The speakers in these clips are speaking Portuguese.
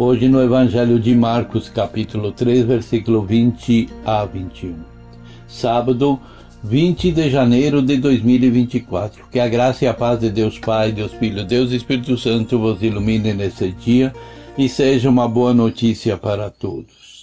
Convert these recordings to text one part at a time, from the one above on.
Hoje no Evangelho de Marcos, capítulo 3, versículo 20 a 21. Sábado, 20 de janeiro de 2024. Que a graça e a paz de Deus Pai, Deus Filho, Deus Espírito Santo vos ilumine nesse dia e seja uma boa notícia para todos.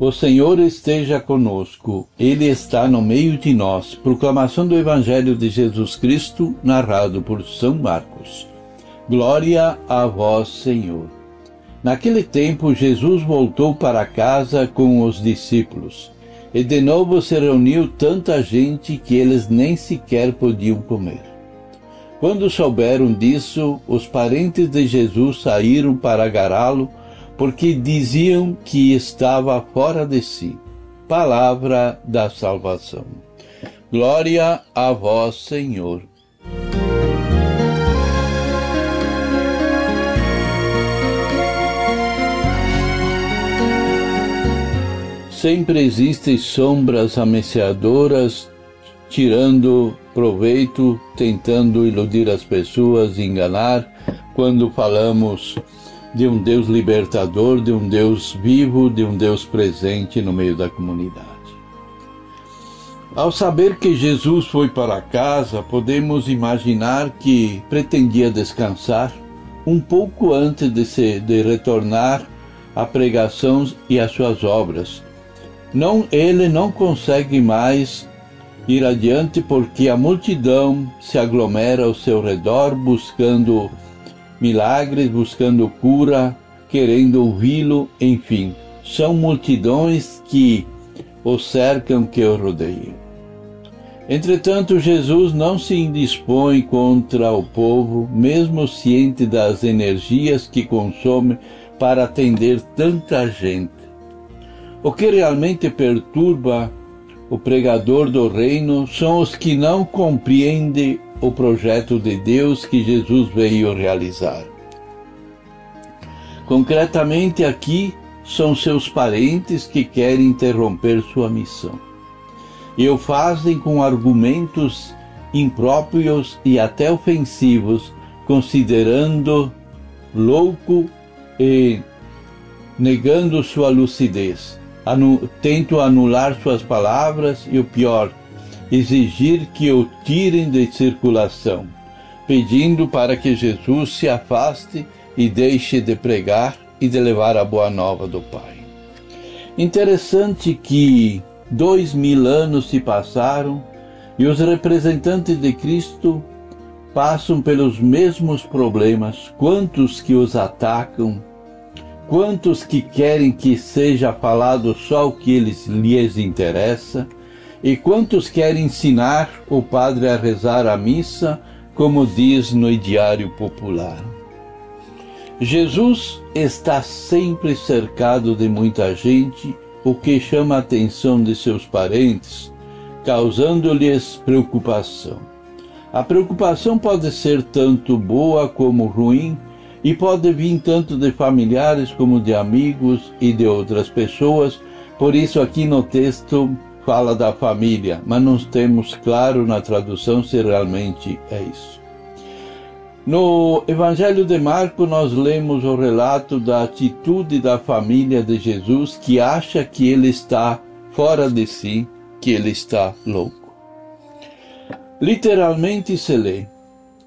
O Senhor esteja conosco, Ele está no meio de nós. Proclamação do Evangelho de Jesus Cristo, narrado por São Marcos. Glória a vós, Senhor. Naquele tempo, Jesus voltou para casa com os discípulos, e de novo se reuniu tanta gente que eles nem sequer podiam comer. Quando souberam disso, os parentes de Jesus saíram para agarrá-lo porque diziam que estava fora de si. Palavra da salvação. Glória a vós, Senhor. Sempre existem sombras ameaçadoras tirando proveito, tentando iludir as pessoas, enganar, quando falamos de um Deus libertador, de um Deus vivo, de um Deus presente no meio da comunidade. Ao saber que Jesus foi para casa, podemos imaginar que pretendia descansar um pouco antes de, se, de retornar à pregação e às suas obras. Não, ele não consegue mais ir adiante porque a multidão se aglomera ao seu redor buscando milagres, buscando cura, querendo ouvi-lo, enfim. São multidões que o cercam, que o rodeiam. Entretanto, Jesus não se indispõe contra o povo, mesmo ciente das energias que consome para atender tanta gente. O que realmente perturba o pregador do reino são os que não compreendem o projeto de Deus que Jesus veio realizar. Concretamente aqui são seus parentes que querem interromper sua missão. E o fazem com argumentos impróprios e até ofensivos, considerando louco e negando sua lucidez. Anu tento anular suas palavras e o pior, exigir que o tirem de circulação, pedindo para que Jesus se afaste e deixe de pregar e de levar a boa nova do Pai. Interessante que dois mil anos se passaram e os representantes de Cristo passam pelos mesmos problemas, quantos que os atacam, quantos que querem que seja falado só o que eles, lhes interessa, e quantos querem ensinar o padre a rezar a missa, como diz no diário popular? Jesus está sempre cercado de muita gente, o que chama a atenção de seus parentes, causando-lhes preocupação. A preocupação pode ser tanto boa como ruim, e pode vir tanto de familiares como de amigos e de outras pessoas. Por isso, aqui no texto, fala da família, mas não temos claro na tradução se realmente é isso. No Evangelho de Marcos, nós lemos o relato da atitude da família de Jesus que acha que ele está fora de si, que ele está louco. Literalmente se lê: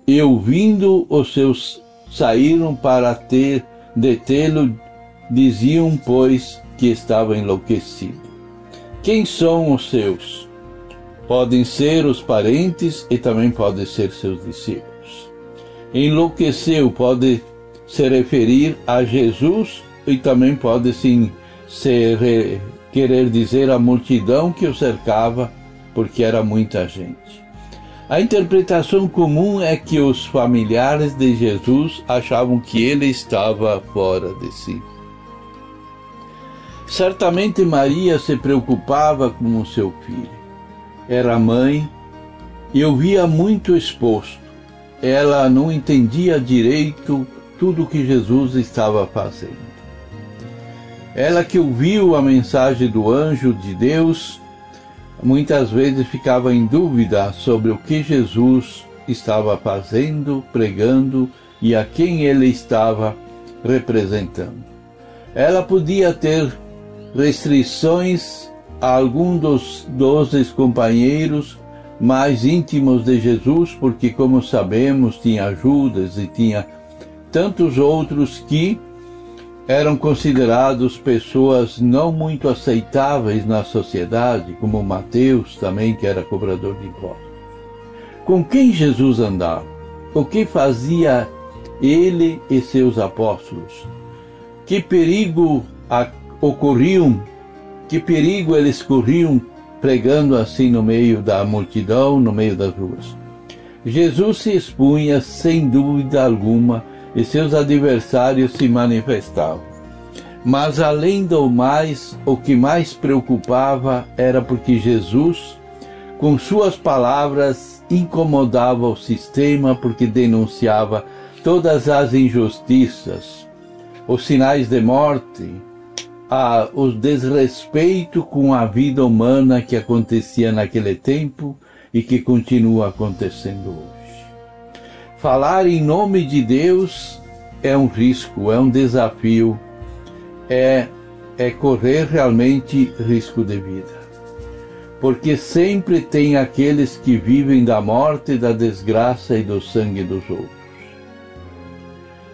E ouvindo os seus saíram para ter detê-lo, diziam, pois, que estava enlouquecido. Quem são os seus? Podem ser os parentes e também podem ser seus discípulos. Enlouqueceu pode se referir a Jesus e também pode sim se querer dizer a multidão que o cercava, porque era muita gente. A interpretação comum é que os familiares de Jesus achavam que ele estava fora de si. Certamente Maria se preocupava com o seu filho. Era mãe e o via muito exposto. Ela não entendia direito tudo o que Jesus estava fazendo. Ela que ouviu a mensagem do anjo de Deus muitas vezes ficava em dúvida sobre o que Jesus estava fazendo, pregando e a quem ele estava representando. Ela podia ter restrições a algum dos doze companheiros mais íntimos de Jesus, porque, como sabemos, tinha Judas e tinha tantos outros que eram considerados pessoas não muito aceitáveis na sociedade, como Mateus também, que era cobrador de impostos. Com quem Jesus andava? O que fazia ele e seus apóstolos? Que perigo ocorriam? Que perigo eles corriam pregando assim no meio da multidão, no meio das ruas? Jesus se expunha sem dúvida alguma e seus adversários se manifestavam. Mas além do mais, o que mais preocupava era porque Jesus, com suas palavras, incomodava o sistema porque denunciava todas as injustiças, os sinais de morte, a, o desrespeito com a vida humana que acontecia naquele tempo e que continua acontecendo hoje. Falar em nome de Deus é um risco, é um desafio, é, é correr realmente risco de vida. Porque sempre tem aqueles que vivem da morte, da desgraça e do sangue dos outros.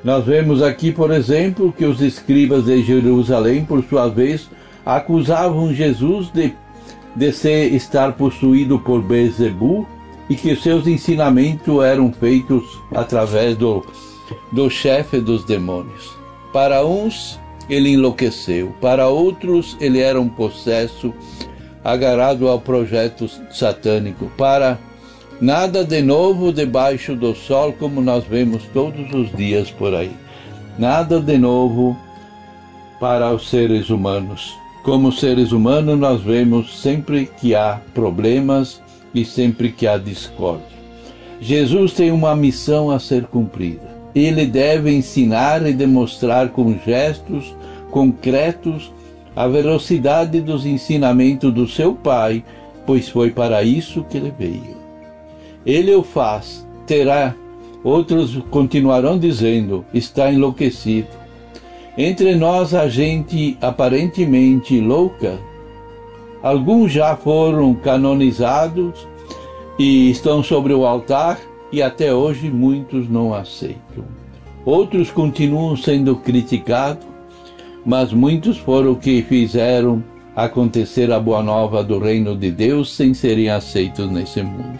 Nós vemos aqui, por exemplo, que os escribas de Jerusalém, por sua vez, acusavam Jesus de, de ser, estar possuído por Bezebu e que seus ensinamentos eram feitos através do, do chefe dos demônios. Para uns, ele enlouqueceu, para outros, ele era um possesso agarrado ao projeto satânico. Para nada de novo debaixo do sol, como nós vemos todos os dias por aí. Nada de novo para os seres humanos. Como seres humanos, nós vemos sempre que há problemas, e sempre que há discórdia. Jesus tem uma missão a ser cumprida. Ele deve ensinar e demonstrar com gestos concretos a velocidade dos ensinamentos do seu Pai, pois foi para isso que ele veio. Ele o faz, terá. Outros continuarão dizendo: está enlouquecido. Entre nós, a gente aparentemente louca Alguns já foram canonizados e estão sobre o altar e até hoje muitos não aceitam. Outros continuam sendo criticados, mas muitos foram que fizeram acontecer a boa nova do reino de Deus sem serem aceitos nesse mundo.